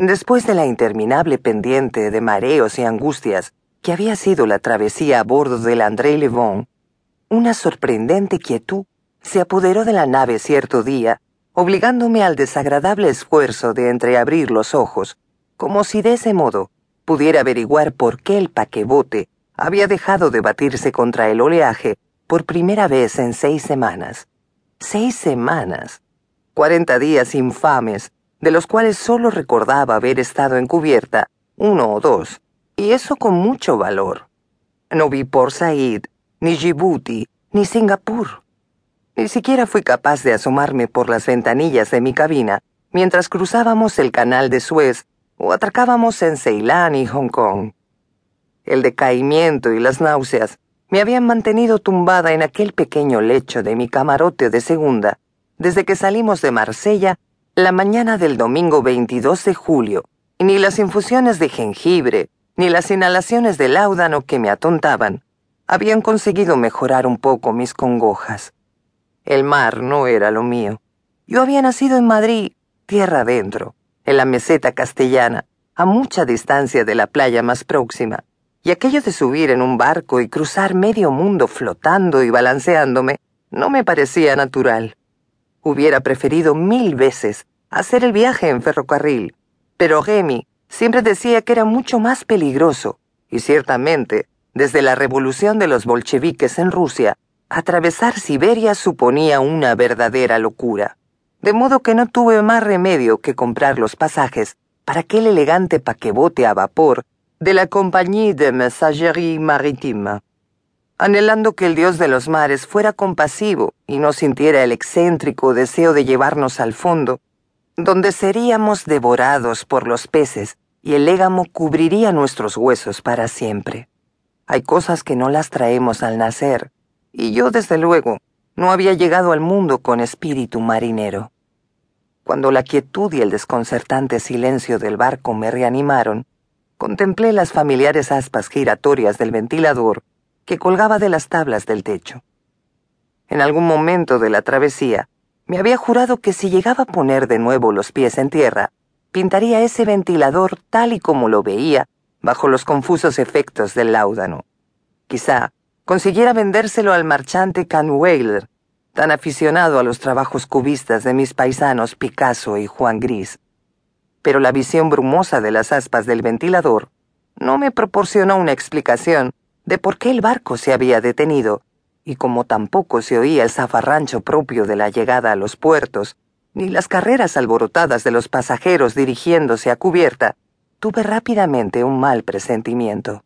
Después de la interminable pendiente de mareos y angustias que había sido la travesía a bordo del André Levon, una sorprendente quietud se apoderó de la nave cierto día, obligándome al desagradable esfuerzo de entreabrir los ojos, como si de ese modo pudiera averiguar por qué el paquebote había dejado de batirse contra el oleaje por primera vez en seis semanas. Seis semanas. Cuarenta días infames, de los cuales solo recordaba haber estado en cubierta uno o dos, y eso con mucho valor. No vi por Said, ni Djibouti, ni Singapur. Ni siquiera fui capaz de asomarme por las ventanillas de mi cabina mientras cruzábamos el canal de Suez o atracábamos en Ceilán y Hong Kong. El decaimiento y las náuseas me habían mantenido tumbada en aquel pequeño lecho de mi camarote de segunda desde que salimos de Marsella la mañana del domingo 22 de julio, ni las infusiones de jengibre, ni las inhalaciones de láudano que me atontaban, habían conseguido mejorar un poco mis congojas. El mar no era lo mío. Yo había nacido en Madrid, tierra adentro, en la meseta castellana, a mucha distancia de la playa más próxima, y aquello de subir en un barco y cruzar medio mundo flotando y balanceándome no me parecía natural. Hubiera preferido mil veces hacer el viaje en ferrocarril, pero Remy siempre decía que era mucho más peligroso, y ciertamente, desde la revolución de los bolcheviques en Rusia, atravesar Siberia suponía una verdadera locura. De modo que no tuve más remedio que comprar los pasajes para aquel elegante paquebote a vapor de la Compagnie de Messagerie Maritime anhelando que el dios de los mares fuera compasivo y no sintiera el excéntrico deseo de llevarnos al fondo, donde seríamos devorados por los peces y el légamo cubriría nuestros huesos para siempre. Hay cosas que no las traemos al nacer, y yo desde luego no había llegado al mundo con espíritu marinero. Cuando la quietud y el desconcertante silencio del barco me reanimaron, contemplé las familiares aspas giratorias del ventilador que colgaba de las tablas del techo. En algún momento de la travesía, me había jurado que si llegaba a poner de nuevo los pies en tierra, pintaría ese ventilador tal y como lo veía, bajo los confusos efectos del láudano. Quizá consiguiera vendérselo al marchante Canweiler, tan aficionado a los trabajos cubistas de mis paisanos Picasso y Juan Gris. Pero la visión brumosa de las aspas del ventilador no me proporcionó una explicación de por qué el barco se había detenido, y como tampoco se oía el zafarrancho propio de la llegada a los puertos, ni las carreras alborotadas de los pasajeros dirigiéndose a cubierta, tuve rápidamente un mal presentimiento.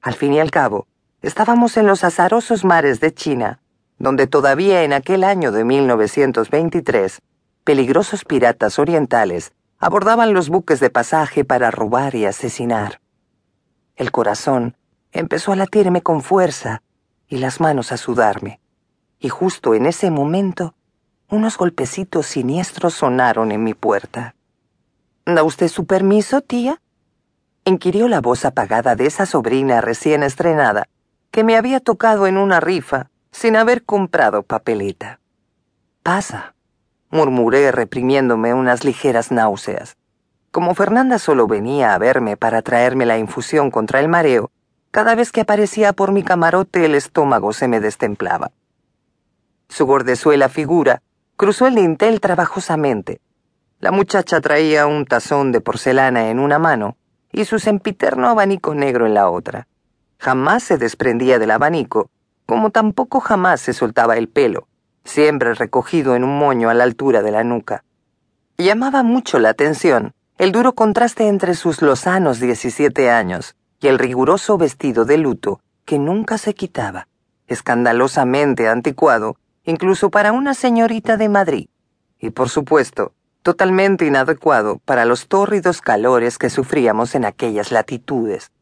Al fin y al cabo, estábamos en los azarosos mares de China, donde todavía en aquel año de 1923, peligrosos piratas orientales abordaban los buques de pasaje para robar y asesinar. El corazón empezó a latirme con fuerza y las manos a sudarme. Y justo en ese momento, unos golpecitos siniestros sonaron en mi puerta. ¿Da usted su permiso, tía? inquirió la voz apagada de esa sobrina recién estrenada, que me había tocado en una rifa sin haber comprado papeleta. Pasa, murmuré reprimiéndome unas ligeras náuseas. Como Fernanda solo venía a verme para traerme la infusión contra el mareo, cada vez que aparecía por mi camarote el estómago se me destemplaba. Su gordezuela figura cruzó el dintel trabajosamente. La muchacha traía un tazón de porcelana en una mano y su sempiterno abanico negro en la otra. Jamás se desprendía del abanico, como tampoco jamás se soltaba el pelo, siempre recogido en un moño a la altura de la nuca. Llamaba mucho la atención el duro contraste entre sus lozanos 17 años y el riguroso vestido de luto que nunca se quitaba, escandalosamente anticuado, incluso para una señorita de Madrid, y por supuesto, totalmente inadecuado para los tórridos calores que sufríamos en aquellas latitudes.